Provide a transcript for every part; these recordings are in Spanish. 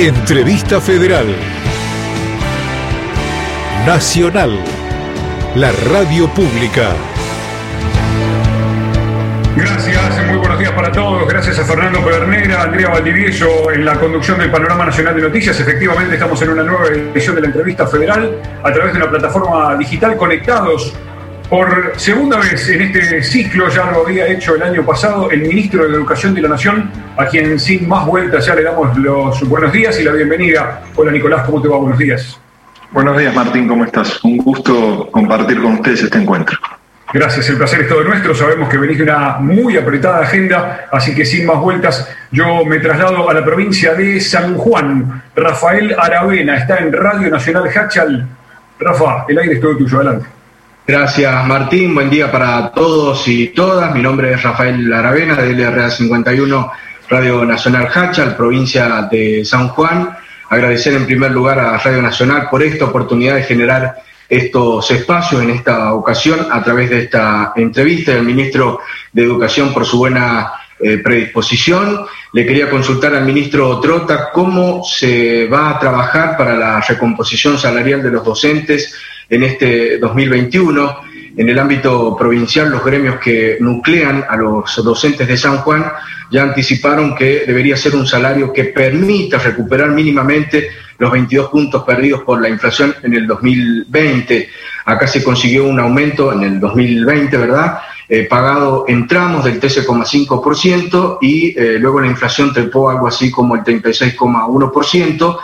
Entrevista Federal. Nacional. La radio pública. Gracias, muy buenos días para todos. Gracias a Fernando Pedernera, Andrea Valdivieso en la conducción del Panorama Nacional de Noticias. Efectivamente, estamos en una nueva edición de la entrevista federal a través de una plataforma digital conectados por segunda vez en este ciclo, ya lo había hecho el año pasado, el ministro de Educación de la Nación, a quien sin más vueltas ya le damos los buenos días y la bienvenida. Hola Nicolás, ¿cómo te va? Buenos días. Buenos días Martín, ¿cómo estás? Un gusto compartir con ustedes este encuentro. Gracias, el placer es todo nuestro. Sabemos que venís de una muy apretada agenda, así que sin más vueltas, yo me traslado a la provincia de San Juan. Rafael Aravena está en Radio Nacional Hachal. Rafa, el aire es todo tuyo, adelante. Gracias Martín, buen día para todos y todas. Mi nombre es Rafael Aravena de LRA 51 Radio Nacional Hachal, provincia de San Juan. Agradecer en primer lugar a Radio Nacional por esta oportunidad de generar estos espacios en esta ocasión a través de esta entrevista del ministro de Educación por su buena eh, predisposición. Le quería consultar al ministro Trota cómo se va a trabajar para la recomposición salarial de los docentes en este 2021. En el ámbito provincial, los gremios que nuclean a los docentes de San Juan ya anticiparon que debería ser un salario que permita recuperar mínimamente los 22 puntos perdidos por la inflación en el 2020. Acá se consiguió un aumento en el 2020, ¿verdad? Eh, pagado en tramos del 13,5% y eh, luego la inflación trepó algo así como el 36,1%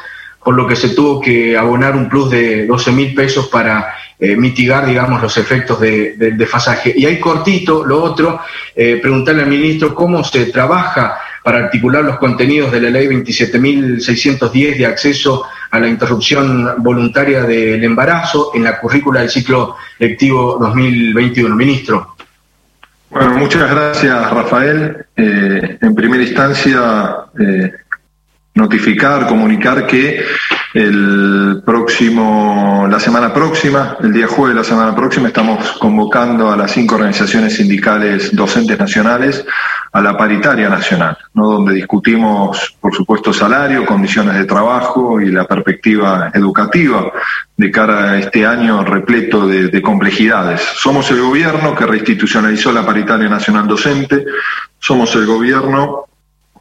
por lo que se tuvo que abonar un plus de 12 mil pesos para eh, mitigar, digamos, los efectos del desfasaje. Y ahí cortito, lo otro, eh, preguntarle al ministro cómo se trabaja para articular los contenidos de la ley 27.610 de acceso a la interrupción voluntaria del embarazo en la currícula del ciclo lectivo 2021. Ministro. Bueno, muchas gracias, Rafael. Eh, en primera instancia, notificar, comunicar que el próximo, la semana próxima, el día jueves de la semana próxima, estamos convocando a las cinco organizaciones sindicales docentes nacionales a la paritaria nacional, ¿no? donde discutimos, por supuesto, salario, condiciones de trabajo y la perspectiva educativa de cara a este año repleto de, de complejidades. Somos el gobierno que reinstitucionalizó la paritaria nacional docente, somos el gobierno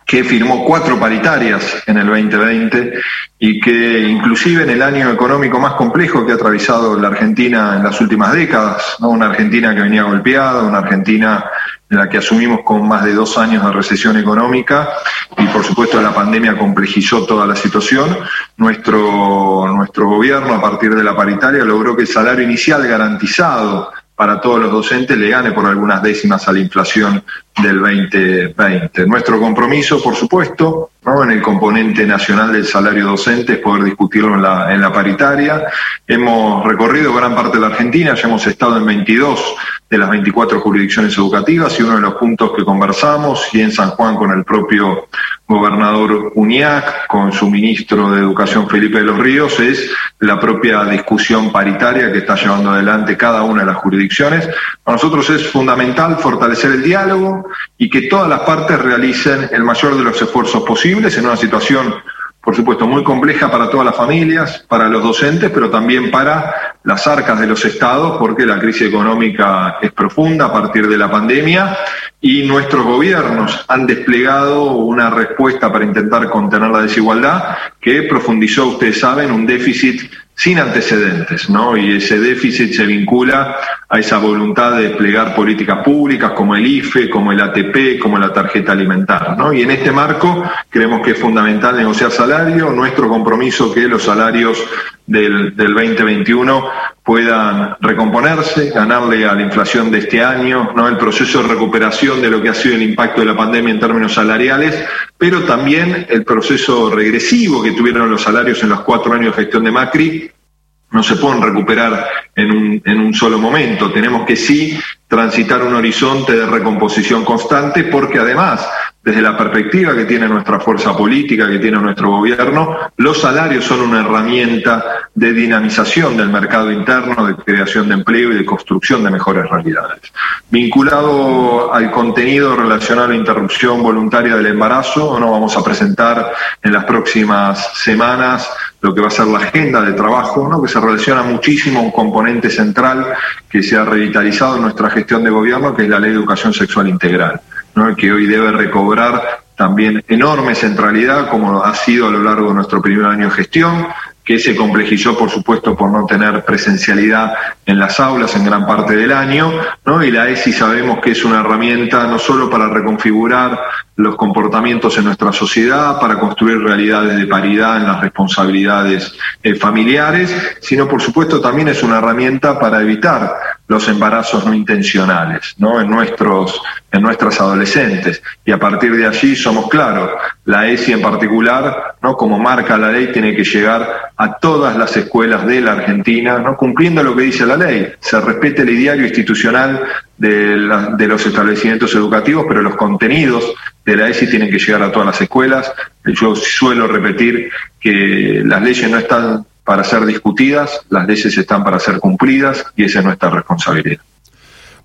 que firmó cuatro paritarias en el 2020 y que inclusive en el año económico más complejo que ha atravesado la Argentina en las últimas décadas, una Argentina que venía golpeada, una Argentina en la que asumimos con más de dos años de recesión económica y por supuesto la pandemia complejizó toda la situación, nuestro, nuestro gobierno a partir de la paritaria logró que el salario inicial garantizado para todos los docentes le gane por algunas décimas a la inflación del 2020. Nuestro compromiso, por supuesto, en el componente nacional del salario docente es poder discutirlo en la, paritaria. Hemos recorrido gran parte de la Argentina, ya hemos estado en 22 de las 24 jurisdicciones educativas y uno de los puntos que conversamos, y en San Juan con el propio gobernador Uñac, con su ministro de Educación Felipe de los Ríos, es la propia discusión paritaria que está llevando adelante cada una de las jurisdicciones. Para nosotros es fundamental fortalecer el diálogo y que todas las partes realicen el mayor de los esfuerzos posibles en una situación por supuesto, muy compleja para todas las familias, para los docentes, pero también para las arcas de los estados, porque la crisis económica es profunda a partir de la pandemia y nuestros gobiernos han desplegado una respuesta para intentar contener la desigualdad que profundizó, ustedes saben, un déficit sin antecedentes, ¿no? Y ese déficit se vincula a esa voluntad de desplegar políticas públicas como el IFE, como el ATP, como la tarjeta alimentar, ¿no? Y en este marco creemos que es fundamental negociar salario, nuestro compromiso que los salarios del, del 2021 puedan recomponerse, ganarle a la inflación de este año, ¿no? el proceso de recuperación de lo que ha sido el impacto de la pandemia en términos salariales, pero también el proceso regresivo que tuvieron los salarios en los cuatro años de gestión de Macri, no se pueden recuperar en un, en un solo momento. Tenemos que sí transitar un horizonte de recomposición constante porque además desde la perspectiva que tiene nuestra fuerza política, que tiene nuestro gobierno, los salarios son una herramienta de dinamización del mercado interno, de creación de empleo y de construcción de mejores realidades. Vinculado al contenido relacionado a la interrupción voluntaria del embarazo, no vamos a presentar en las próximas semanas lo que va a ser la agenda de trabajo, ¿no? que se relaciona muchísimo a un componente central que se ha revitalizado en nuestra gestión de gobierno, que es la ley de educación sexual integral que hoy debe recobrar también enorme centralidad, como ha sido a lo largo de nuestro primer año de gestión, que se complejizó, por supuesto, por no tener presencialidad en las aulas en gran parte del año, ¿no? Y la ESI sabemos que es una herramienta no solo para reconfigurar los comportamientos en nuestra sociedad, para construir realidades de paridad en las responsabilidades eh, familiares, sino, por supuesto, también es una herramienta para evitar los embarazos no intencionales ¿no? En, nuestros, en nuestras adolescentes. Y a partir de allí somos claros, la ESI en particular, ¿no? como marca la ley, tiene que llegar a todas las escuelas de la Argentina, ¿no? cumpliendo lo que dice la ley. Se respete el ideario institucional de, de los establecimientos educativos, pero los contenidos de la ESI tienen que llegar a todas las escuelas. Yo suelo repetir que las leyes no están para ser discutidas, las leyes están para ser cumplidas y esa es nuestra responsabilidad.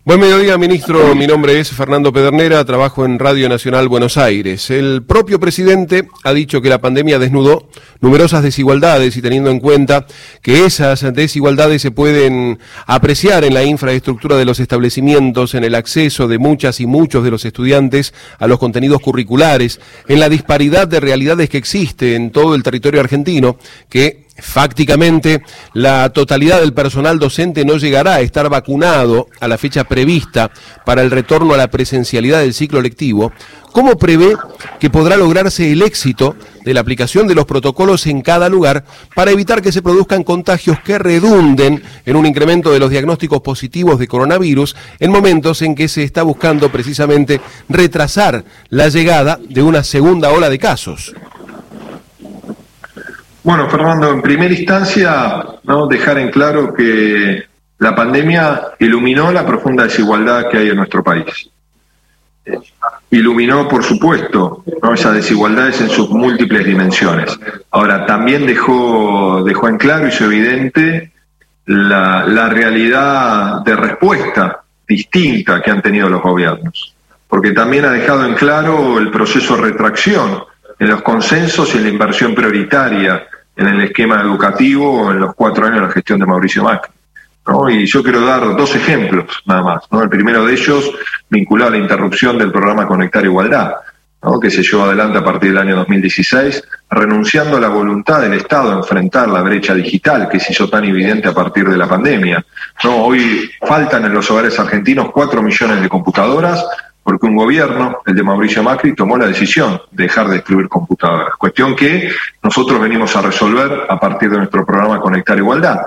Buen mediodía, ministro. Mi nombre es Fernando Pedernera, trabajo en Radio Nacional Buenos Aires. El propio presidente ha dicho que la pandemia desnudó numerosas desigualdades y teniendo en cuenta que esas desigualdades se pueden apreciar en la infraestructura de los establecimientos, en el acceso de muchas y muchos de los estudiantes a los contenidos curriculares, en la disparidad de realidades que existe en todo el territorio argentino, que Fácticamente, la totalidad del personal docente no llegará a estar vacunado a la fecha prevista para el retorno a la presencialidad del ciclo lectivo. ¿Cómo prevé que podrá lograrse el éxito de la aplicación de los protocolos en cada lugar para evitar que se produzcan contagios que redunden en un incremento de los diagnósticos positivos de coronavirus en momentos en que se está buscando precisamente retrasar la llegada de una segunda ola de casos? Bueno, Fernando, en primera instancia, ¿no? dejar en claro que la pandemia iluminó la profunda desigualdad que hay en nuestro país. Iluminó, por supuesto, ¿no? esas desigualdades en sus múltiples dimensiones. Ahora, también dejó, dejó en claro, y evidente, la, la realidad de respuesta distinta que han tenido los gobiernos. Porque también ha dejado en claro el proceso de retracción en los consensos y en la inversión prioritaria en el esquema educativo en los cuatro años de la gestión de Mauricio Macri. Y yo quiero dar dos ejemplos nada más. ¿no? El primero de ellos vinculado a la interrupción del programa Conectar Igualdad, que se llevó adelante a partir del año 2016, renunciando a la voluntad del Estado de enfrentar la brecha digital que se hizo tan evidente a partir de la pandemia. ¿no? Hoy faltan en los hogares argentinos cuatro millones de computadoras, porque un gobierno, el de Mauricio Macri, tomó la decisión de dejar de distribuir computadoras. Cuestión que nosotros venimos a resolver a partir de nuestro programa Conectar Igualdad.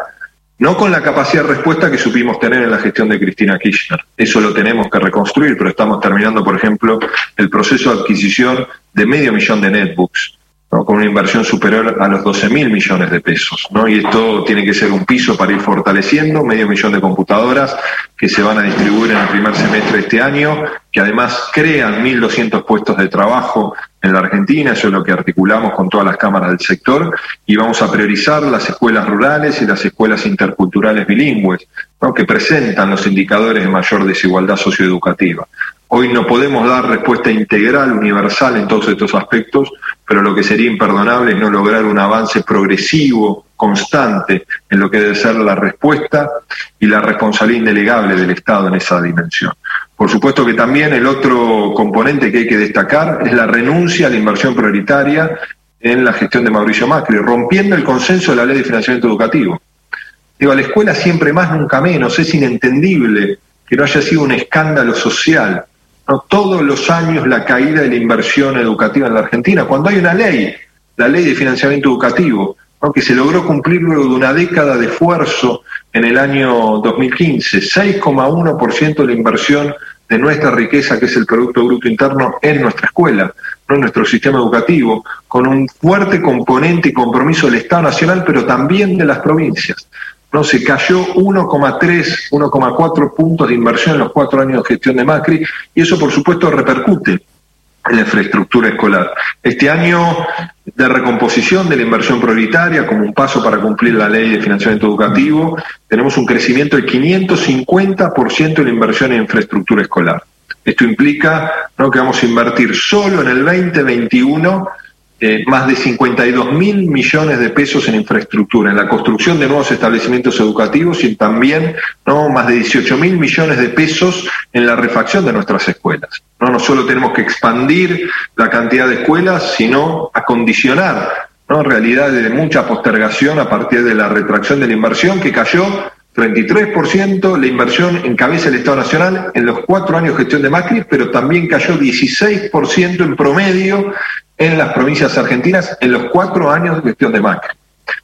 No con la capacidad de respuesta que supimos tener en la gestión de Cristina Kirchner. Eso lo tenemos que reconstruir, pero estamos terminando, por ejemplo, el proceso de adquisición de medio millón de netbooks con una inversión superior a los 12 mil millones de pesos. ¿no? Y esto tiene que ser un piso para ir fortaleciendo, medio millón de computadoras que se van a distribuir en el primer semestre de este año, que además crean 1.200 puestos de trabajo en la Argentina, eso es lo que articulamos con todas las cámaras del sector, y vamos a priorizar las escuelas rurales y las escuelas interculturales bilingües, ¿no? que presentan los indicadores de mayor desigualdad socioeducativa. Hoy no podemos dar respuesta integral, universal en todos estos aspectos, pero lo que sería imperdonable es no lograr un avance progresivo, constante, en lo que debe ser la respuesta y la responsabilidad indelegable del Estado en esa dimensión. Por supuesto que también el otro componente que hay que destacar es la renuncia a la inversión prioritaria en la gestión de Mauricio Macri, rompiendo el consenso de la ley de financiamiento educativo. Digo, a la escuela siempre más, nunca menos, es inentendible que no haya sido un escándalo social todos los años la caída de la inversión educativa en la Argentina, cuando hay una ley, la ley de financiamiento educativo, que se logró cumplir luego de una década de esfuerzo en el año 2015, 6,1% de la inversión de nuestra riqueza, que es el Producto Bruto Interno, en nuestra escuela, ¿no? en nuestro sistema educativo, con un fuerte componente y compromiso del Estado Nacional, pero también de las provincias. ¿No? Se cayó 1,3, 1,4 puntos de inversión en los cuatro años de gestión de Macri y eso por supuesto repercute en la infraestructura escolar. Este año de recomposición de la inversión prioritaria como un paso para cumplir la ley de financiamiento educativo, tenemos un crecimiento del 550% de la inversión en infraestructura escolar. Esto implica ¿no? que vamos a invertir solo en el 2021 eh, más de 52 mil millones de pesos en infraestructura, en la construcción de nuevos establecimientos educativos y también ¿no? más de 18 mil millones de pesos en la refacción de nuestras escuelas. ¿no? no solo tenemos que expandir la cantidad de escuelas, sino acondicionar ¿no? realidades de mucha postergación a partir de la retracción de la inversión que cayó 33% la inversión en cabeza del Estado Nacional en los cuatro años de gestión de Macri, pero también cayó 16% en promedio en las provincias argentinas en los cuatro años de gestión de Macri.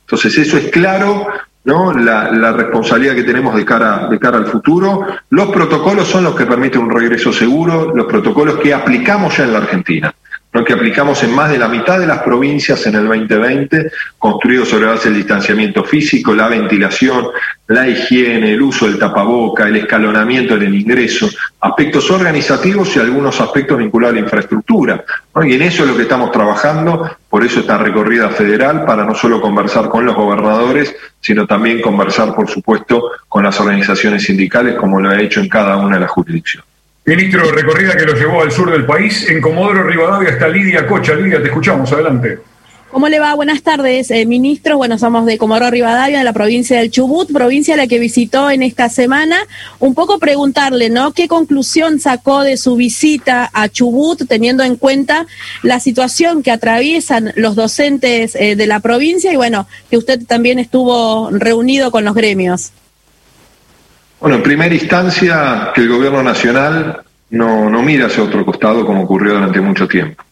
Entonces eso es claro, ¿no? La, responsabilidad que tenemos de cara, de cara al futuro. Los protocolos son los que permiten un regreso seguro, los protocolos que aplicamos ya en la Argentina lo que aplicamos en más de la mitad de las provincias en el 2020, construido sobre base del distanciamiento físico, la ventilación, la higiene, el uso del tapaboca, el escalonamiento en el ingreso, aspectos organizativos y algunos aspectos vinculados a la infraestructura. Y en eso es lo que estamos trabajando, por eso esta recorrida federal, para no solo conversar con los gobernadores, sino también conversar, por supuesto, con las organizaciones sindicales, como lo ha hecho en cada una de las jurisdicciones. Ministro, recorrida que lo llevó al sur del país. En Comodoro Rivadavia está Lidia Cocha. Lidia, te escuchamos. Adelante. ¿Cómo le va? Buenas tardes, eh, ministro. Bueno, somos de Comodoro Rivadavia, de la provincia del Chubut, provincia la que visitó en esta semana. Un poco preguntarle, ¿no? ¿Qué conclusión sacó de su visita a Chubut, teniendo en cuenta la situación que atraviesan los docentes eh, de la provincia y, bueno, que usted también estuvo reunido con los gremios? Bueno, en primera instancia, que el gobierno nacional no, no mira hacia otro costado como ocurrió durante mucho tiempo.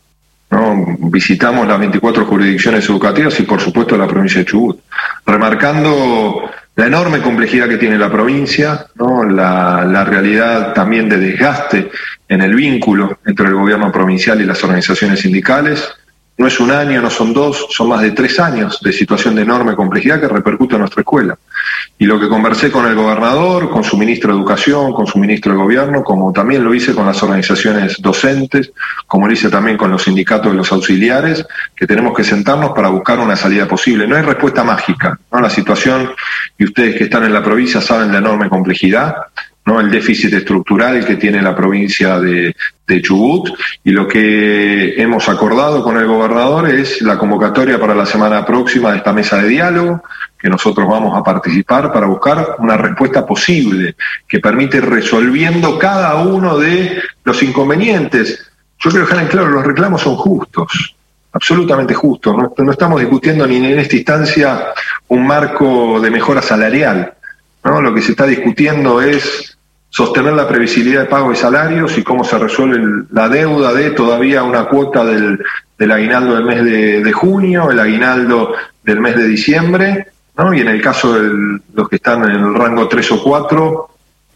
¿no? Visitamos las 24 jurisdicciones educativas y por supuesto la provincia de Chubut, remarcando la enorme complejidad que tiene la provincia, ¿no? la, la realidad también de desgaste en el vínculo entre el gobierno provincial y las organizaciones sindicales, no es un año, no son dos, son más de tres años de situación de enorme complejidad que repercute en nuestra escuela. Y lo que conversé con el gobernador, con su ministro de Educación, con su ministro de Gobierno, como también lo hice con las organizaciones docentes, como lo hice también con los sindicatos de los auxiliares, que tenemos que sentarnos para buscar una salida posible. No hay respuesta mágica. ¿no? La situación, y ustedes que están en la provincia saben la enorme complejidad, el déficit estructural que tiene la provincia de, Chubut y lo que hemos acordado con el gobernador es la convocatoria para la semana próxima de esta mesa de diálogo que nosotros vamos a participar para buscar una respuesta posible que permite resolviendo cada uno de los inconvenientes. Yo quiero dejar en claro, los reclamos son justos, absolutamente justos. No, no estamos discutiendo ni en esta instancia un marco de mejora salarial. ¿no? Lo que se está discutiendo es sostener la previsibilidad de pago de salarios y cómo se resuelve la deuda de todavía una cuota del, del aguinaldo del mes de, junio, el aguinaldo del mes de diciembre, ¿no? y en el caso de los que están en el rango 3 o 4,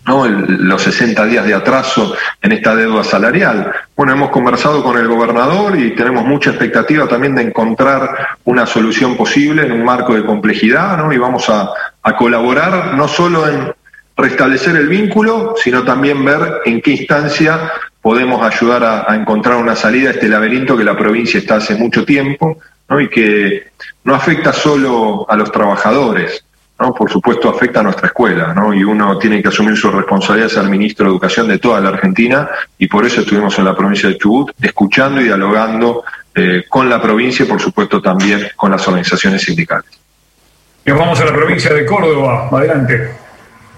¿no? los 60 días de atraso en esta deuda salarial. Bueno, hemos conversado con el gobernador y tenemos mucha expectativa también de encontrar una solución posible en un marco de complejidad, ¿no? y vamos a, a colaborar no solo en restablecer el vínculo, sino también ver en qué instancia podemos ayudar a, encontrar una salida a este laberinto que la provincia está hace mucho tiempo ¿no? y que no afecta solo a los trabajadores, ¿no? por supuesto afecta a nuestra escuela ¿no? y uno tiene que asumir su responsabilidad ser ministro de Educación de toda la Argentina y por eso estuvimos en la provincia de Chubut escuchando y dialogando eh, con la provincia y por supuesto también con las organizaciones sindicales. Nos vamos a la provincia de Córdoba. Adelante.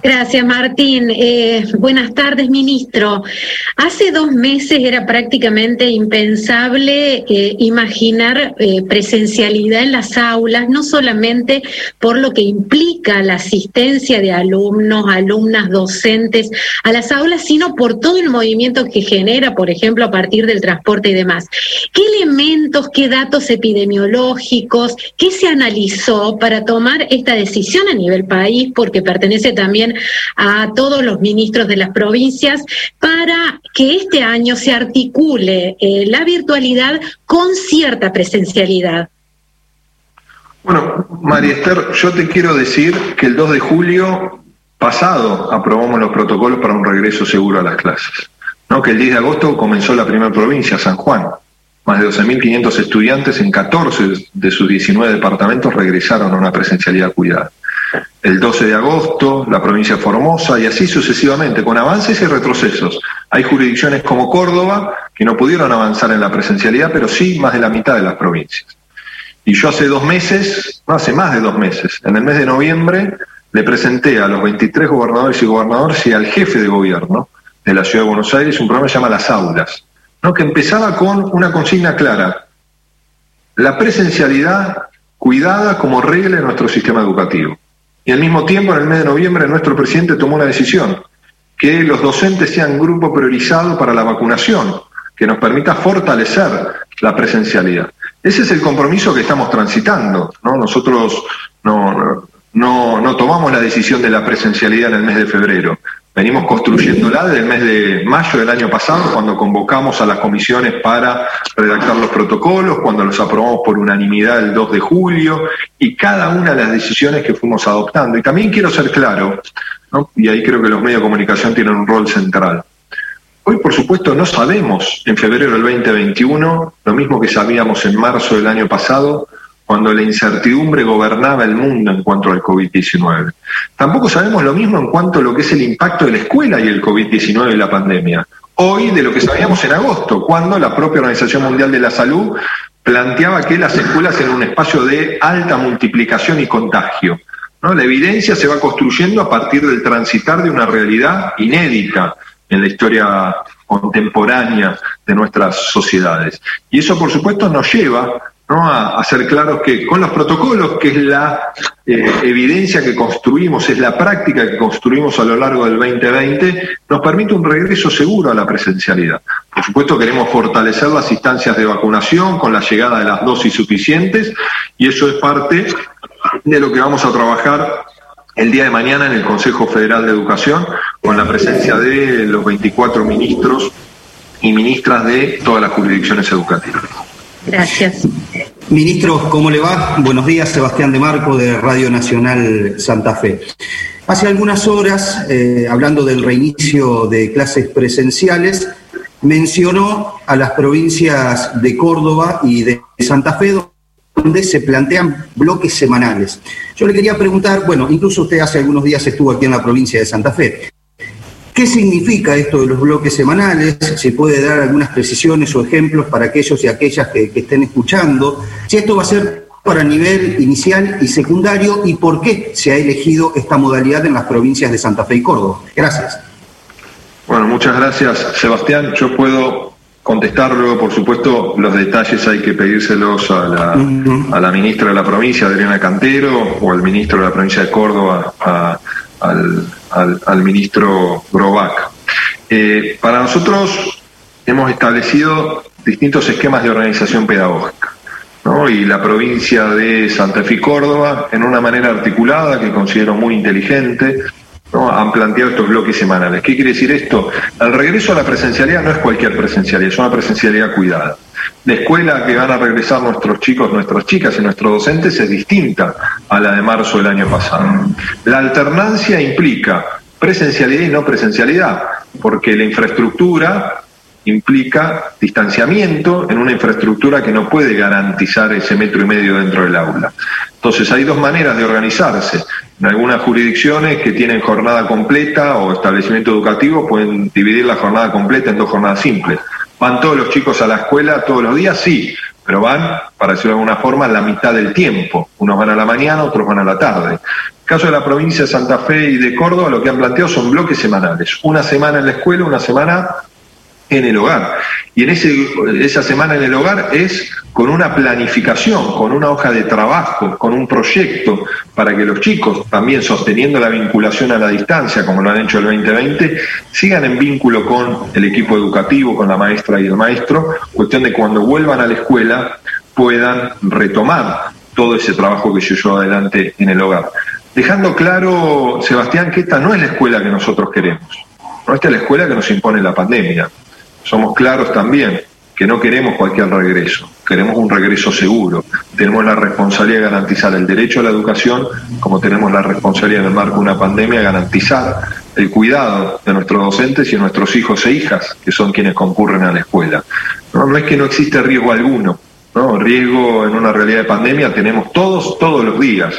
Gracias, Martín. Eh, buenas tardes, ministro. Hace dos meses era prácticamente impensable eh, imaginar eh, presencialidad en las aulas, no solamente por lo que implica la asistencia de alumnos, alumnas, docentes a las aulas, sino por todo el movimiento que genera, por ejemplo, a partir del transporte y demás. ¿Qué elementos, qué datos epidemiológicos, qué se analizó para tomar esta decisión a nivel país, porque pertenece también a todos los ministros de las provincias para que este año se articule eh, la virtualidad con cierta presencialidad. Bueno, María Esther, yo te quiero decir que el 2 de julio pasado aprobamos los protocolos para un regreso seguro a las clases. ¿no? que el 10 de agosto comenzó la primera provincia, San Juan. Más de 12.500 estudiantes en 14 de sus 19 departamentos regresaron a una presencialidad cuidada. El 12 de agosto, la provincia de Formosa y así sucesivamente, con avances y retrocesos. Hay jurisdicciones como Córdoba que no pudieron avanzar en la presencialidad, pero sí más de la mitad de las provincias. Y yo hace dos meses, no hace más de dos meses, en el mes de noviembre, le presenté a los 23 gobernadores y gobernadores y al jefe de gobierno de la Ciudad de Buenos Aires un programa que se llama Las Aulas, ¿no? que empezaba con una consigna clara, la presencialidad cuidada como regla en nuestro sistema educativo. Y al mismo tiempo, en el mes de noviembre, nuestro presidente tomó una decisión, que los docentes sean grupo priorizado para la vacunación, que nos permita fortalecer la presencialidad. Ese es el compromiso que estamos transitando. ¿no? Nosotros no, no, no tomamos la decisión de la presencialidad en el mes de febrero. Venimos construyéndola desde el mes de mayo del año pasado, cuando convocamos a las comisiones para redactar los protocolos, cuando los aprobamos por unanimidad el 2 de julio, y cada una de las decisiones que fuimos adoptando. Y también quiero ser claro, y ahí creo que los medios de comunicación tienen un rol central. Hoy, por supuesto, no sabemos en febrero del 2021, lo mismo que sabíamos en marzo del año pasado, cuando la incertidumbre gobernaba el mundo en cuanto al COVID-19. Tampoco sabemos lo mismo en cuanto a lo que es el impacto de la escuela y el COVID-19 y la pandemia. Hoy de lo que sabíamos en agosto, cuando la propia Organización Mundial de la Salud planteaba que las escuelas eran un espacio de alta multiplicación y contagio. La evidencia se va construyendo a partir del transitar de una realidad inédita en la historia contemporánea de nuestras sociedades. Y eso, por supuesto, nos lleva a, ser claros que con los protocolos, que es la eh, evidencia que construimos, es la práctica que construimos a lo largo del 2020, nos permite un regreso seguro a la presencialidad. Por supuesto, queremos fortalecer las instancias de vacunación con la llegada de las dosis suficientes y eso es parte de lo que vamos a trabajar el día de mañana en el Consejo Federal de Educación con la presencia de los 24 ministros y ministras de todas las jurisdicciones educativas. Gracias. Ministro, ¿cómo le va? Buenos días, Sebastián de Marco de Radio Nacional Santa Fe. Hace algunas horas, eh, hablando del reinicio de clases presenciales, mencionó a las provincias de Córdoba y de Santa Fe, donde se plantean bloques semanales. Yo le quería preguntar, bueno, incluso usted hace algunos días estuvo aquí en la provincia de Santa Fe. ¿Qué significa esto de los bloques semanales? ¿Se puede dar algunas precisiones o ejemplos para aquellos y aquellas que, estén escuchando? Si esto va a ser para nivel inicial y secundario y por qué se ha elegido esta modalidad en las provincias de Santa Fe y Córdoba. Gracias. Bueno, muchas gracias, Sebastián. Yo puedo contestar luego, por supuesto, los detalles hay que pedírselos a la, a la ministra de la provincia, Adriana Cantero, o al ministro de la provincia de Córdoba, al al, ministro Grobac. Eh, para nosotros hemos establecido distintos esquemas de organización pedagógica. y la provincia de Santa Fe y Córdoba, en una manera articulada que considero muy inteligente, han planteado estos bloques semanales. ¿Qué quiere decir esto? El regreso a la presencialidad no es cualquier presencialidad, es una presencialidad cuidada. La escuela que van a regresar nuestros chicos, nuestras chicas y nuestros docentes es distinta a la de marzo del año pasado. La alternancia implica presencialidad y no presencialidad, porque la infraestructura implica distanciamiento en una infraestructura que no puede garantizar ese metro y medio dentro del aula. Entonces hay dos maneras de organizarse. En algunas jurisdicciones que tienen jornada completa o establecimiento educativo pueden dividir la jornada completa en dos jornadas simples. ¿Van todos los chicos a la escuela todos los días? Sí, pero van, para decirlo de alguna forma, la mitad del tiempo. Unos van a la mañana, otros van a la tarde. En el caso de la provincia de Santa Fe y de Córdoba, lo que han planteado son bloques semanales. Una semana en la escuela, una semana en el hogar. Y en ese, esa semana en el hogar es con una planificación, con una hoja de trabajo, con un proyecto, para que los chicos, también sosteniendo la vinculación a la distancia, como lo han hecho el 2020, sigan en vínculo con el equipo educativo, con la maestra y el maestro, cuestión de cuando vuelvan a la escuela puedan retomar todo ese trabajo que se llevó adelante en el hogar. Dejando claro, Sebastián, que esta no es la escuela que nosotros queremos. No, esta es la escuela que nos impone la pandemia somos claros también que no queremos cualquier regreso, queremos un regreso seguro. Tenemos la responsabilidad de garantizar el derecho a la educación, como tenemos la responsabilidad en el marco de una pandemia de garantizar el cuidado de nuestros docentes y de nuestros hijos e hijas, que son quienes concurren a la escuela. No, no es que no existe riesgo alguno, ¿no? Riesgo en una realidad de pandemia tenemos todos, todos los días.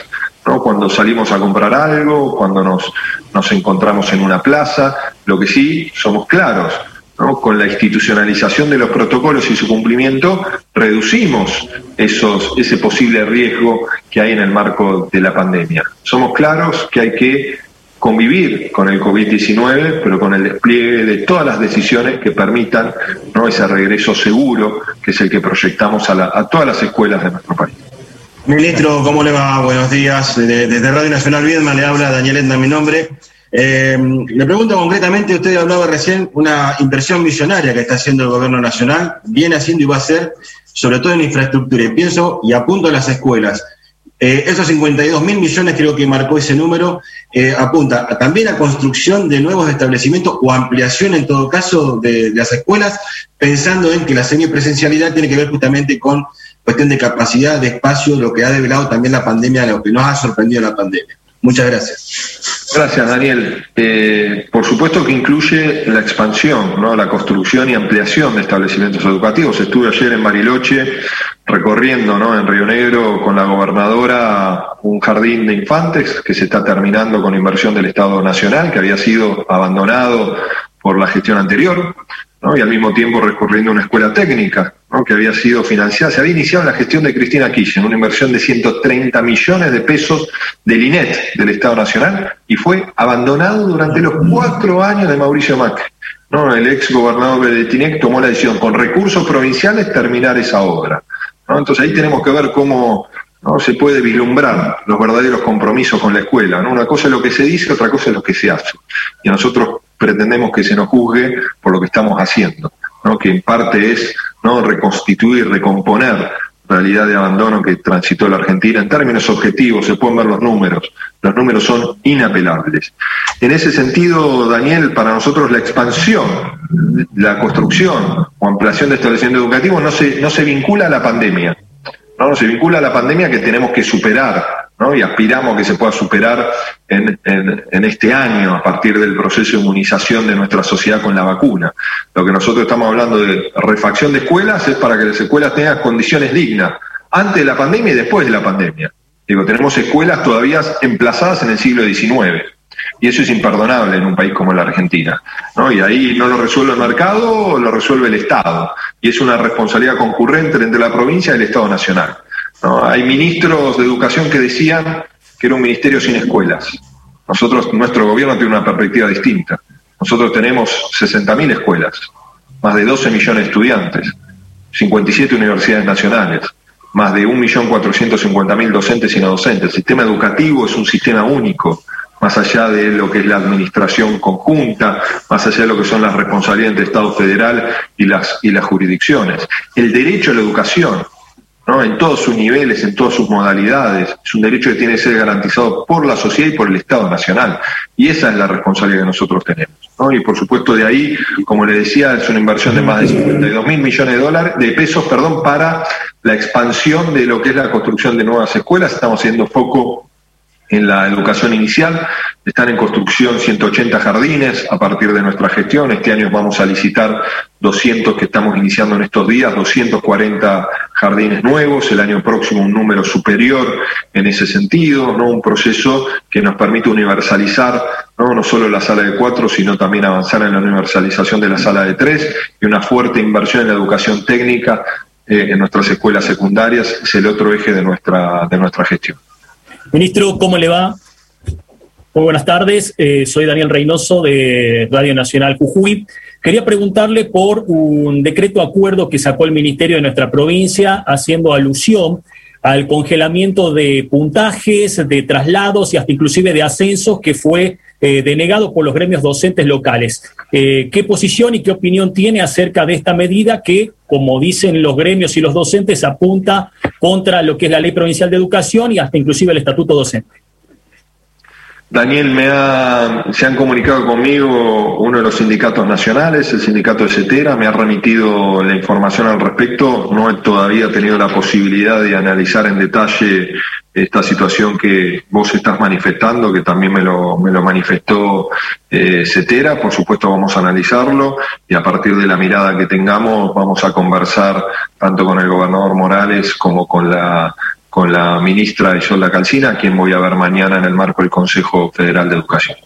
¿no? Cuando salimos a comprar algo, cuando nos, nos encontramos en una plaza, lo que sí somos claros, con la institucionalización de los protocolos y su cumplimiento, reducimos esos, ese posible riesgo que hay en el marco de la pandemia. Somos claros que hay que convivir con el COVID-19, pero con el despliegue de todas las decisiones que permitan ese regreso seguro, que es el que proyectamos a todas las escuelas de nuestro país. Ministro, ¿cómo le va? Buenos días. Desde Radio Nacional Viedma le habla Daniel Edna, mi nombre. Eh, le pregunto concretamente, usted hablaba recién una inversión millonaria que está haciendo el gobierno nacional, viene haciendo y va a hacer, sobre todo en infraestructura. Y pienso y apunto a las escuelas. Eh, esos 52 mil millones creo que marcó ese número, eh, apunta también a construcción de nuevos establecimientos o ampliación en todo caso de, de las escuelas, pensando en que la semipresencialidad tiene que ver justamente con cuestión de capacidad, de espacio, lo que ha develado también la pandemia, lo que nos ha sorprendido la pandemia. Muchas gracias. Gracias, Daniel. Eh, por supuesto que incluye la expansión, ¿no? la construcción y ampliación de establecimientos educativos. Estuve ayer en Bariloche recorriendo ¿no? en Río Negro con la gobernadora un jardín de infantes que se está terminando con inversión del Estado Nacional, que había sido abandonado por la gestión anterior y al mismo tiempo recorriendo una escuela técnica que había sido financiada. Se había iniciado la gestión de Cristina Kirchner, una inversión de 130 millones de pesos del INET, del Estado Nacional, y fue abandonado durante los cuatro años de Mauricio Macri. ¿no? El ex gobernador de Tinec tomó la decisión con recursos provinciales terminar esa obra. Entonces ahí tenemos que ver cómo ¿no? se puede vislumbrar los verdaderos compromisos con la escuela. ¿no? Una cosa es lo que se dice, otra cosa es lo que se hace. Y nosotros pretendemos que se nos juzgue por lo que estamos haciendo, que en parte es ¿no? reconstituir, recomponer realidad de abandono que transitó la Argentina en términos objetivos, se pueden ver los números, los números son inapelables. En ese sentido, Daniel, para nosotros la expansión, la construcción o ampliación de establecimientos educativos no se, no se vincula a la pandemia, no se vincula a la pandemia que tenemos que superar y aspiramos que se pueda superar en, en, este año a partir del proceso de inmunización de nuestra sociedad con la vacuna. Lo que nosotros estamos hablando de refacción de escuelas es para que las escuelas tengan condiciones dignas, antes de la pandemia y después de la pandemia. Digo, tenemos escuelas todavía emplazadas en el siglo XIX. Y eso es imperdonable en un país como la Argentina. ¿no? Y ahí no lo resuelve el mercado, lo resuelve el Estado. Y es una responsabilidad concurrente entre la provincia y el Estado Nacional. Hay ministros de educación que decían que era un ministerio sin escuelas. Nosotros, nuestro gobierno tiene una perspectiva distinta. Nosotros tenemos 60.000 escuelas, más de 12 millones de estudiantes, 57 universidades nacionales, más de 1.450.000 docentes y no docentes. El sistema educativo es un sistema único, más allá de lo que es la administración conjunta, más allá de lo que son las responsabilidades del Estado federal y las, y las jurisdicciones. El derecho a la educación, en todos sus niveles, en todas sus modalidades. Es un derecho que tiene que ser garantizado por la sociedad y por el Estado Nacional. Y esa es la responsabilidad que nosotros tenemos. Y por supuesto de ahí, como le decía, es una inversión de más de 52 mil millones de dólares, de pesos, perdón, para la expansión de lo que es la construcción de nuevas escuelas. Estamos haciendo foco en la educación inicial. Están en construcción 180 jardines a partir de nuestra gestión. Este año vamos a licitar 200 que estamos iniciando en estos días, 240 jardines nuevos, el año próximo un número superior en ese sentido, ¿no? un proceso que nos permite universalizar ¿no? no solo la sala de cuatro, sino también avanzar en la universalización de la sala de tres y una fuerte inversión en la educación técnica eh, en nuestras escuelas secundarias es el otro eje de nuestra, de nuestra gestión. Ministro, ¿cómo le va? Muy buenas tardes, eh, soy Daniel Reynoso de Radio Nacional Jujuy. Quería preguntarle por un decreto acuerdo que sacó el Ministerio de nuestra provincia haciendo alusión al congelamiento de puntajes, de traslados y hasta inclusive de ascensos que fue eh, denegado por los gremios docentes locales. Eh, ¿Qué posición y qué opinión tiene acerca de esta medida que, como dicen los gremios y los docentes, apunta contra lo que es la ley provincial de educación y hasta inclusive el estatuto docente? Daniel, me ha, se han comunicado conmigo uno de los sindicatos nacionales, el sindicato de CETERA, me ha remitido la información al respecto. No he todavía tenido la posibilidad de analizar en detalle esta situación que vos estás manifestando, que también me lo, me lo manifestó eh, CETERA. Por supuesto vamos a analizarlo y a partir de la mirada que tengamos vamos a conversar tanto con el gobernador Morales como con la con la ministra Isolda Calcina, a quien voy a ver mañana en el marco del Consejo Federal de Educación.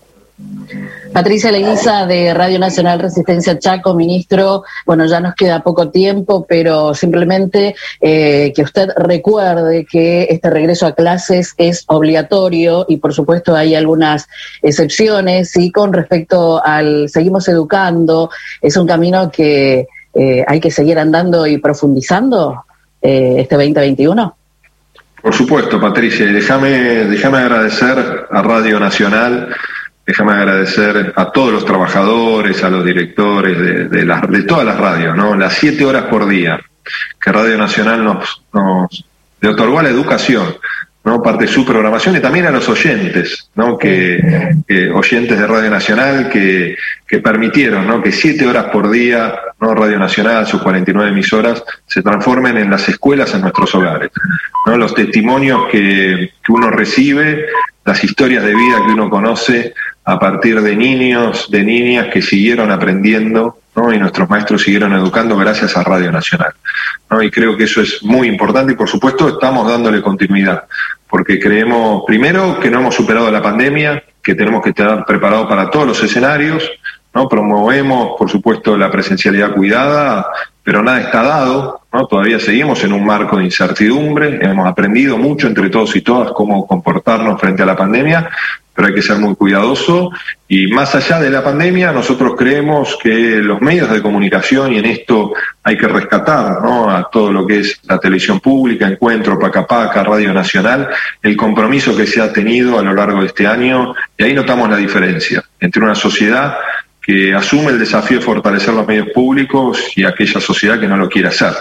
Patricia Leguiza de Radio Nacional Resistencia Chaco, ministro. Bueno, ya nos queda poco tiempo, pero simplemente eh, que usted recuerde que este regreso a clases es obligatorio y por supuesto hay algunas excepciones y con respecto al seguimos educando, es un camino que eh, hay que seguir andando y profundizando eh, este 2021. Por supuesto, Patricia, déjame, déjame agradecer a Radio Nacional, déjame agradecer a todos los trabajadores, a los directores de, de, de todas las radios, ¿no? Las siete horas por día que Radio Nacional nos, nos le otorgó a la educación, ¿no? Parte de su programación y también a los oyentes, ¿no? Que, oyentes de Radio Nacional que, permitieron, ¿no? Que siete horas por día, ¿no? Radio Nacional, sus 49 emisoras, se transformen en las escuelas en nuestros hogares, ¿no? Los testimonios que uno recibe, las historias de vida que uno conoce a partir de niños, de niñas que siguieron aprendiendo y nuestros maestros siguieron educando gracias a Radio Nacional. ¿no? Y creo que eso es muy importante y por supuesto estamos dándole continuidad, porque creemos primero que no hemos superado la pandemia, que tenemos que estar preparados para todos los escenarios, ¿no? promovemos por supuesto la presencialidad cuidada, pero nada está dado, ¿no? todavía seguimos en un marco de incertidumbre, hemos aprendido mucho entre todos y todas cómo comportarnos frente a la pandemia, pero hay que ser muy cuidadoso. Y más allá de la pandemia, nosotros creemos que los medios de comunicación, y en esto hay que rescatar ¿no? a todo lo que es la televisión pública, Encuentro, Pacapaca, Radio Nacional, el compromiso que se ha tenido a lo largo de este año, y ahí notamos la diferencia entre una sociedad que asume el desafío de fortalecer los medios públicos y aquella sociedad que no lo quiere hacer.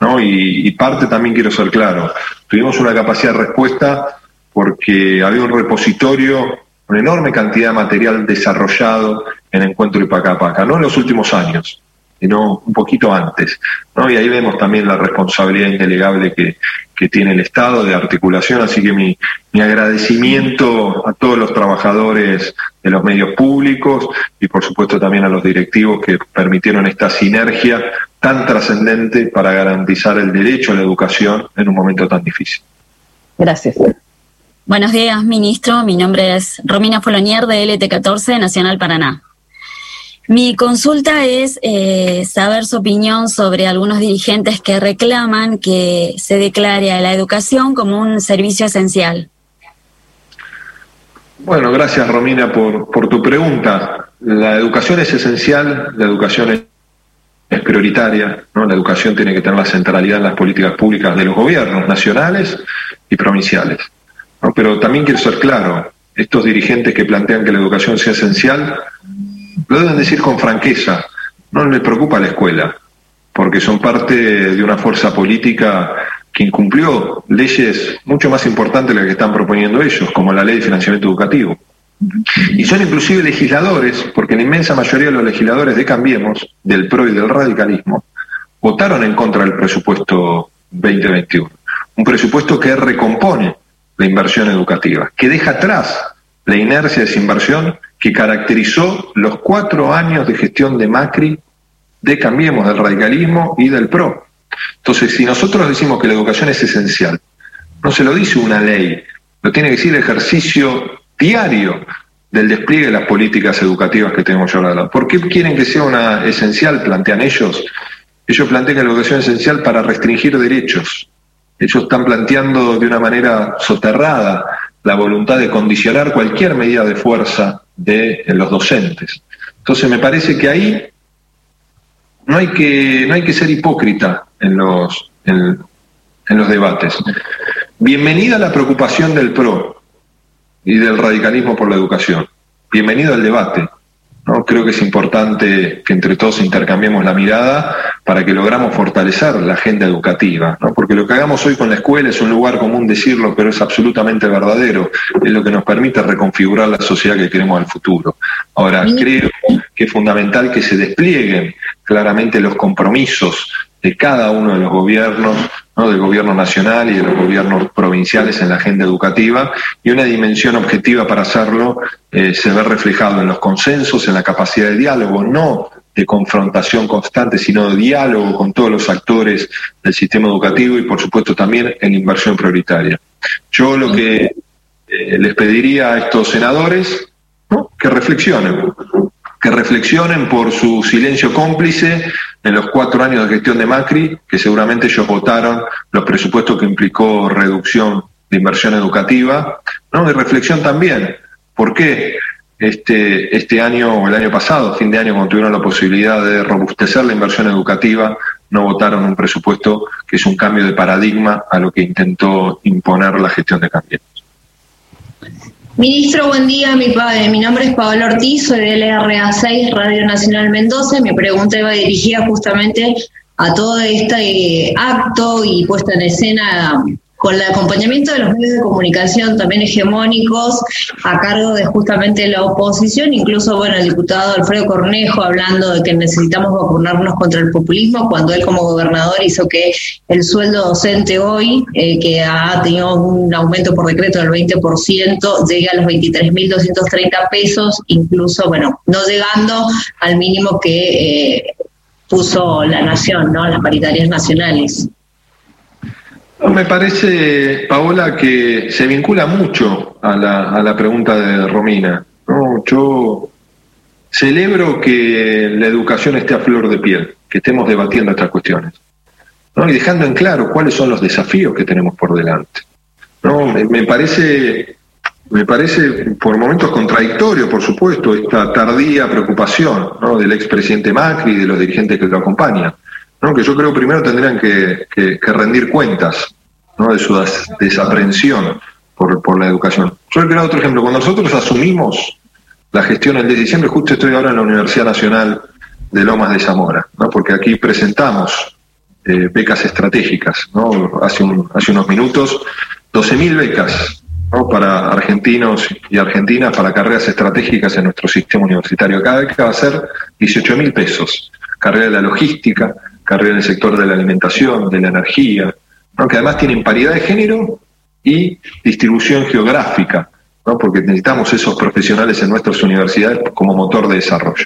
¿no? Y, parte también quiero ser claro, tuvimos una capacidad de respuesta porque había un repositorio, una enorme cantidad de material desarrollado en Encuentro y Pacapaca, no en los últimos años, sino un poquito antes. ¿no? Y ahí vemos también la responsabilidad indelegable que, que tiene el Estado de articulación, así que mi, mi agradecimiento a todos los trabajadores de los medios públicos y por supuesto también a los directivos que permitieron esta sinergia tan trascendente para garantizar el derecho a la educación en un momento tan difícil. Gracias. Buenos días, ministro. Mi nombre es Romina Folonier de LT14 Nacional Paraná. Mi consulta es eh, saber su opinión sobre algunos dirigentes que reclaman que se declare a la educación como un servicio esencial. Bueno, gracias Romina por, por tu pregunta. La educación es esencial, la educación es, es prioritaria, ¿no? la educación tiene que tener la centralidad en las políticas públicas de los gobiernos nacionales y provinciales. ¿no? Pero también quiero ser claro, estos dirigentes que plantean que la educación sea esencial, lo deben decir con franqueza, no les preocupa la escuela, porque son parte de una fuerza política que incumplió leyes mucho más importantes de las que están proponiendo ellos, como la ley de financiamiento educativo. Y son inclusive legisladores, porque la inmensa mayoría de los legisladores de Cambiemos, del PRO y del radicalismo, votaron en contra del presupuesto 2021. Un presupuesto que recompone la inversión educativa, que deja atrás la inercia de inversión que caracterizó los cuatro años de gestión de Macri, de Cambiemos, del radicalismo y del PRO. Entonces, si nosotros decimos que la educación es esencial, no se lo dice una ley, lo tiene que decir el ejercicio diario del despliegue de las políticas educativas que tenemos ahora. ¿Por qué quieren que sea una esencial? Plantean ellos. Ellos plantean que la educación es esencial para restringir derechos. Ellos están planteando de una manera soterrada la voluntad de condicionar cualquier medida de fuerza de los docentes. Entonces me parece que ahí no hay que, no hay que ser hipócrita en los, en los debates. Bienvenida la preocupación del PRO y del radicalismo por la educación. Bienvenido al debate. ¿No? Creo que es importante que entre todos intercambiemos la mirada para que logramos fortalecer la agenda educativa, ¿no? porque lo que hagamos hoy con la escuela es un lugar común decirlo, pero es absolutamente verdadero, es lo que nos permite reconfigurar la sociedad que queremos al futuro. Ahora, creo que es fundamental que se desplieguen claramente los compromisos de cada uno de los gobiernos, ¿no? del gobierno nacional y de los gobiernos provinciales en la agenda educativa, y una dimensión objetiva para hacerlo eh, se ve reflejado en los consensos, en la capacidad de diálogo, no de confrontación constante, sino de diálogo con todos los actores del sistema educativo y, por supuesto, también en inversión prioritaria. Yo lo que eh, les pediría a estos senadores, que reflexionen, que reflexionen por su silencio cómplice en los cuatro años de gestión de Macri, que seguramente ellos votaron los presupuestos que implicó reducción de inversión educativa, ¿no? Y reflexión también, ¿por qué este, este año o el año pasado, fin de año, cuando tuvieron la posibilidad de robustecer la inversión educativa, no votaron un presupuesto que es un cambio de paradigma a lo que intentó imponer la gestión de Cambiemos? Ministro, buen día. Mi, mi nombre es Pablo Ortiz, soy del LRA6, Radio Nacional Mendoza. Mi pregunta iba dirigida justamente a todo este acto y puesta en escena con el acompañamiento de los medios de comunicación también hegemónicos a cargo de justamente la oposición, incluso bueno, el diputado Alfredo Cornejo hablando de que necesitamos vacunarnos contra el populismo, cuando él como gobernador hizo que el sueldo docente hoy, eh, que ha tenido un aumento por decreto del 20%, llegue a los 23.230 pesos, incluso, bueno, no llegando al mínimo que eh, puso la nación, ¿no? Las paritarias nacionales. Me parece, Paola, que se vincula mucho a la, a la pregunta de Romina. ¿no? Yo celebro que la educación esté a flor de piel, que estemos debatiendo estas cuestiones ¿no? y dejando en claro cuáles son los desafíos que tenemos por delante. ¿no? Me, parece, me parece por momentos contradictorio, por supuesto, esta tardía preocupación ¿no? del expresidente Macri y de los dirigentes que lo acompañan. ¿No? que yo creo primero tendrían que, rendir cuentas ¿no? de su desaprensión por, por la educación. Yo creado otro ejemplo. Cuando nosotros asumimos la gestión el de diciembre, justo estoy ahora en la Universidad Nacional de Lomas de Zamora, ¿no? porque aquí presentamos eh, becas estratégicas. ¿no? Hace, un, hace unos minutos, 12.000 becas ¿no? para argentinos y argentinas para carreras estratégicas en nuestro sistema universitario. Cada beca va a ser 18.000 pesos. Carrera de la logística, carrera en el sector de la alimentación, de la energía, que además tienen paridad de género y distribución geográfica, porque necesitamos esos profesionales en nuestras universidades como motor de desarrollo.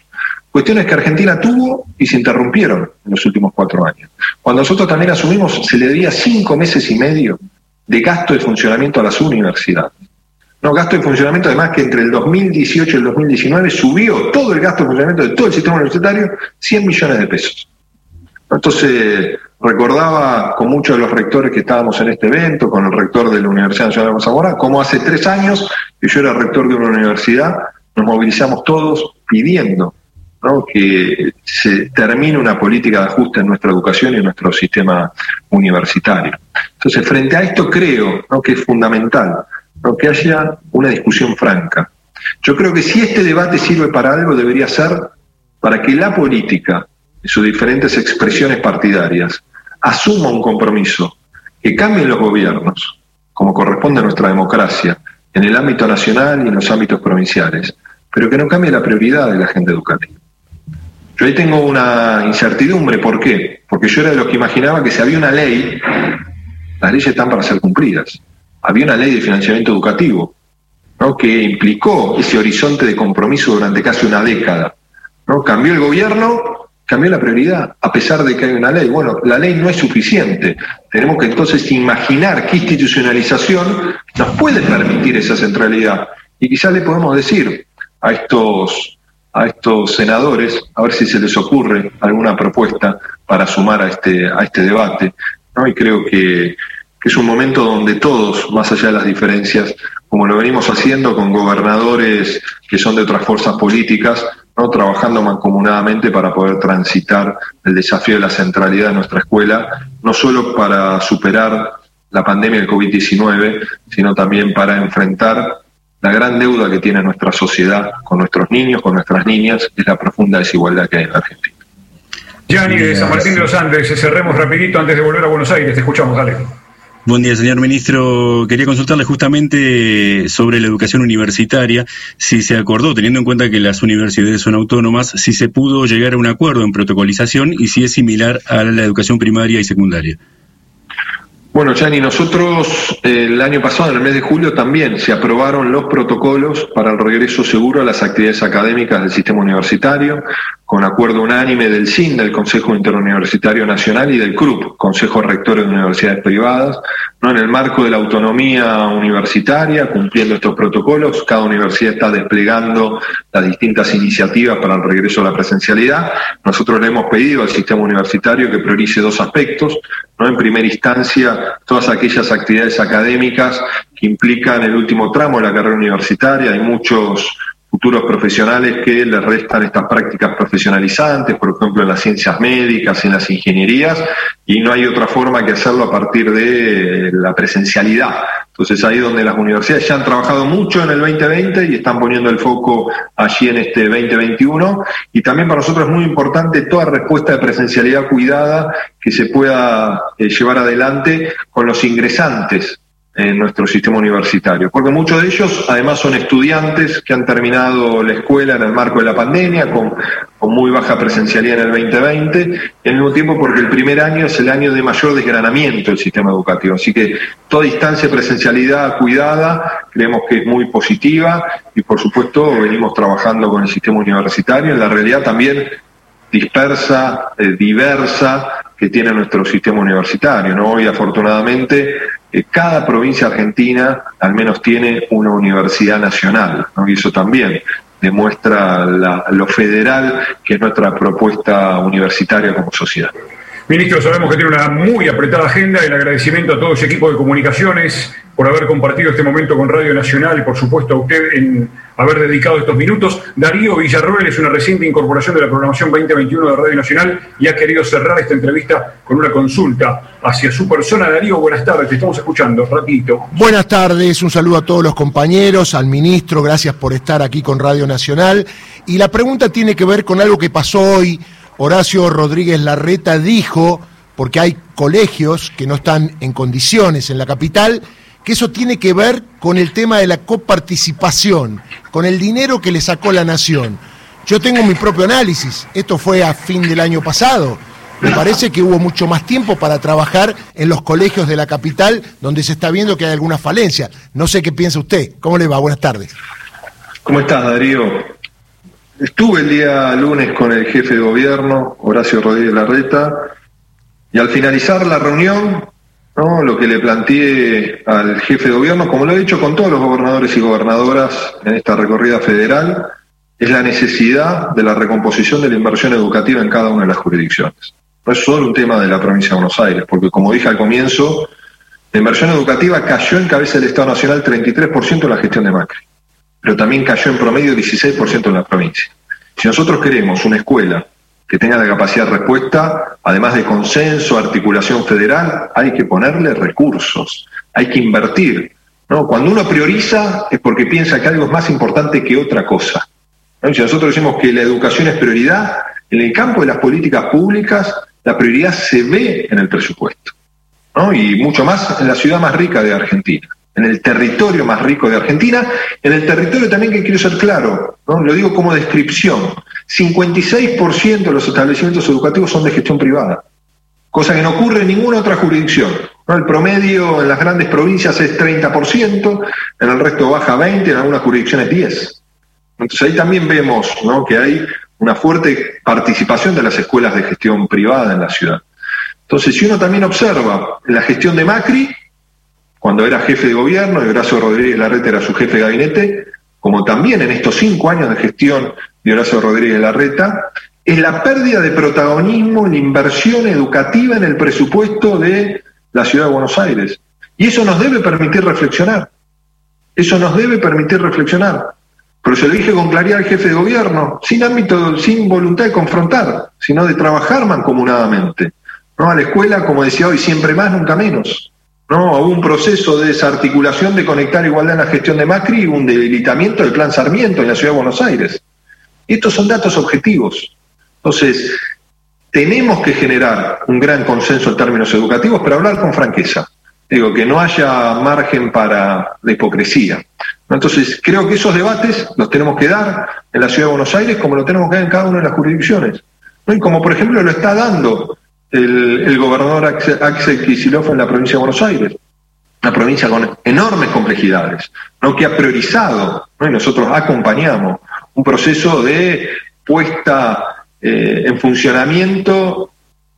Cuestiones que Argentina tuvo y se interrumpieron en los últimos cuatro años. Cuando nosotros también asumimos, se le debía cinco meses y medio de gasto de funcionamiento a las universidades. No, gasto de funcionamiento, además que entre el 2018 y el 2019 subió todo el gasto de funcionamiento de todo el sistema universitario 100 millones de pesos. Entonces, recordaba con muchos de los rectores que estábamos en este evento, con el rector de la Universidad Nacional de Zamora, como hace tres años que yo era rector de una universidad, nos movilizamos todos pidiendo que se termine una política de ajuste en nuestra educación y en nuestro sistema universitario. Entonces, frente a esto creo que es fundamental que haya una discusión franca. Yo creo que si este debate sirve para algo, debería ser para que la política sus diferentes expresiones partidarias, asuma un compromiso, que cambien los gobiernos, como corresponde a nuestra democracia, en el ámbito nacional y en los ámbitos provinciales, pero que no cambie la prioridad de la agenda educativa. Yo ahí tengo una incertidumbre, ¿por qué? Porque yo era de los que imaginaba que si había una ley, las leyes están para ser cumplidas. Había una ley de financiamiento educativo, ¿no? que implicó ese horizonte de compromiso durante casi una década. ¿no? Cambió el gobierno cambió la prioridad, a pesar de que hay una ley. Bueno, la ley no es suficiente. Tenemos que entonces imaginar qué institucionalización nos puede permitir esa centralidad. Y quizás le podemos decir a estos, a estos senadores, a ver si se les ocurre alguna propuesta para sumar a este, a este debate. ¿no? Y creo que, que es un momento donde todos, más allá de las diferencias, como lo venimos haciendo con gobernadores que son de otras fuerzas políticas, trabajando mancomunadamente para poder transitar el desafío de la centralidad de nuestra escuela, no solo para superar la pandemia del COVID-19, sino también para enfrentar la gran deuda que tiene nuestra sociedad con nuestros niños, con nuestras niñas, es la profunda desigualdad que hay en la Argentina. Gianni de San Martín de los Andes, cerremos rapidito antes de volver a Buenos Aires, te escuchamos, dale. Buen día, señor ministro. Quería consultarle justamente sobre la educación universitaria, si se acordó, teniendo en cuenta que las universidades son autónomas, si se pudo llegar a un acuerdo en protocolización y si es similar a la educación primaria y secundaria. Bueno, Gianni, nosotros eh, el año pasado, en el mes de julio, también se aprobaron los protocolos para el regreso seguro a las actividades académicas del sistema universitario, con acuerdo unánime del CIN, del Consejo Interuniversitario Nacional, y del CRUP, Consejo Rector de Universidades Privadas, ¿no? en el marco de la autonomía universitaria, cumpliendo estos protocolos, cada universidad está desplegando las distintas iniciativas para el regreso a la presencialidad. Nosotros le hemos pedido al sistema universitario que priorice dos aspectos, ¿no? En primera instancia, todas aquellas actividades académicas que implican el último tramo de la carrera universitaria. Hay muchos futuros profesionales que les restan estas prácticas profesionalizantes, por ejemplo en las ciencias médicas, en las ingenierías, y no hay otra forma que hacerlo a partir de la presencialidad. Entonces ahí donde las universidades ya han trabajado mucho en el 2020 y están poniendo el foco allí en este 2021. Y también para nosotros es muy importante toda respuesta de presencialidad cuidada que se pueda eh, llevar adelante con los ingresantes nuestro sistema universitario, porque muchos de ellos además son estudiantes que han terminado la escuela en el marco de la pandemia, con, muy baja presencialidad en el 2020, y al mismo tiempo porque el primer año es el año de mayor desgranamiento del sistema educativo. Así que toda instancia de presencialidad cuidada creemos que es muy positiva y por supuesto venimos trabajando con el sistema universitario, en la realidad también dispersa, eh, diversa, que tiene nuestro sistema universitario. ¿no? Hoy, afortunadamente, cada provincia argentina al menos tiene una universidad nacional, ¿no? y eso también demuestra lo federal que es nuestra propuesta universitaria como sociedad. Ministro, sabemos que tiene una muy apretada agenda. El agradecimiento a todo ese equipo de comunicaciones por haber compartido este momento con Radio Nacional y, por supuesto, a usted en haber dedicado estos minutos. Darío Villarroel es una reciente incorporación de la programación 2021 de Radio Nacional y ha querido cerrar esta entrevista con una consulta hacia su persona. Darío, buenas tardes, te estamos escuchando, ratito. Buenas tardes, un saludo a todos los compañeros, al ministro, gracias por estar aquí con Radio Nacional. Y la pregunta tiene que ver con algo que pasó hoy Horacio Rodríguez Larreta dijo, porque hay colegios que no están en condiciones en la capital, que eso tiene que ver con el tema de la coparticipación, con el dinero que le sacó la nación. Yo tengo mi propio análisis, esto fue a fin del año pasado. Me parece que hubo mucho más tiempo para trabajar en los colegios de la capital, donde se está viendo que hay algunas falencias. No sé qué piensa usted. ¿Cómo le va? Buenas tardes. ¿Cómo estás, Darío? Estuve el día lunes con el jefe de gobierno, Horacio Rodríguez Larreta, y al finalizar la reunión, ¿no? lo que le planteé al jefe de gobierno, como lo he dicho con todos los gobernadores y gobernadoras en esta recorrida federal, es la necesidad de la recomposición de la inversión educativa en cada una de las jurisdicciones. No es solo un tema de la provincia de Buenos Aires, porque como dije al comienzo, la inversión educativa cayó en cabeza del Estado Nacional 33% en la gestión de Macri pero también cayó en promedio 16% en la provincia. Si nosotros queremos una escuela que tenga la capacidad de respuesta, además de consenso, articulación federal, hay que ponerle recursos, hay que invertir. ¿no? Cuando uno prioriza es porque piensa que algo es más importante que otra cosa. Si nosotros decimos que la educación es prioridad, en el campo de las políticas públicas, la prioridad se ve en el presupuesto. ¿no? Y mucho más en la ciudad más rica de Argentina en el territorio más rico de Argentina, en el territorio también que quiero ser claro, ¿no? lo digo como descripción, 56% de los establecimientos educativos son de gestión privada, cosa que no ocurre en ninguna otra jurisdicción. El promedio en las grandes provincias es 30%, en el resto baja 20%, en algunas jurisdicciones 10%. Entonces ahí también vemos que hay una fuerte participación de las escuelas de gestión privada en la ciudad. Entonces, si uno también observa la gestión de Macri, cuando era jefe de gobierno, y Horacio Rodríguez Larreta era su jefe de gabinete, como también en estos cinco años de gestión de Horacio Rodríguez Larreta, es la pérdida de protagonismo en la inversión educativa en el presupuesto de la ciudad de Buenos Aires. Y eso nos debe permitir reflexionar. Eso nos debe permitir reflexionar. Pero se lo dije con claridad al jefe de gobierno, sin ámbito, sin voluntad de confrontar, sino de trabajar mancomunadamente. ¿no? A la escuela, como decía hoy, siempre más, nunca menos ¿no? Hubo un proceso de desarticulación de conectar igualdad en la gestión de Macri y un debilitamiento del plan Sarmiento en la ciudad de Buenos Aires. Y estos son datos objetivos. Entonces, tenemos que generar un gran consenso en términos educativos, pero hablar con franqueza. Digo, que no haya margen para la hipocresía. Entonces, creo que esos debates los tenemos que dar en la ciudad de Buenos Aires como lo tenemos que dar en cada una de las jurisdicciones. Y como, por ejemplo, lo está dando el, gobernador Axel, Axel Kicillof en la provincia de Buenos Aires. Una provincia con enormes complejidades, ¿no? que ha priorizado, y nosotros acompañamos, un proceso de puesta eh, en funcionamiento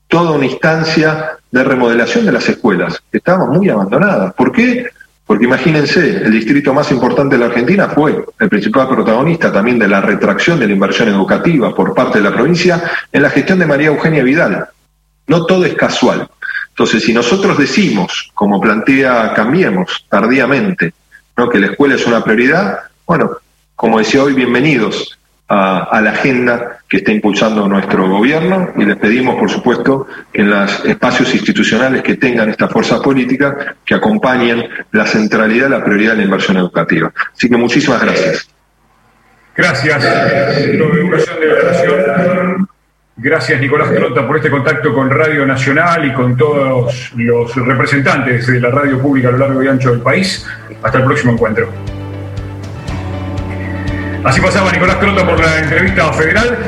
toda una instancia de remodelación de las escuelas, que estaban muy abandonadas. ¿Por qué? Porque imagínense, el distrito más importante de la Argentina fue el principal protagonista también de la retracción de la inversión educativa por parte de la provincia en la gestión de María Eugenia Vidal. No todo es casual. Entonces, si nosotros decimos, como plantea Cambiemos tardíamente, ¿no? que la escuela es una prioridad, bueno, como decía hoy, bienvenidos a, a, la agenda que está impulsando nuestro gobierno y les pedimos, por supuesto, que en los espacios institucionales que tengan esta fuerza política, que acompañen la centralidad, la prioridad de la inversión educativa. Así que muchísimas gracias. Gracias, Gracias, Nicolás Trota, por este contacto con Radio Nacional y con todos los representantes de la radio pública a lo largo y ancho del país. Hasta el próximo encuentro. Así pasaba Nicolás Trota por la entrevista federal.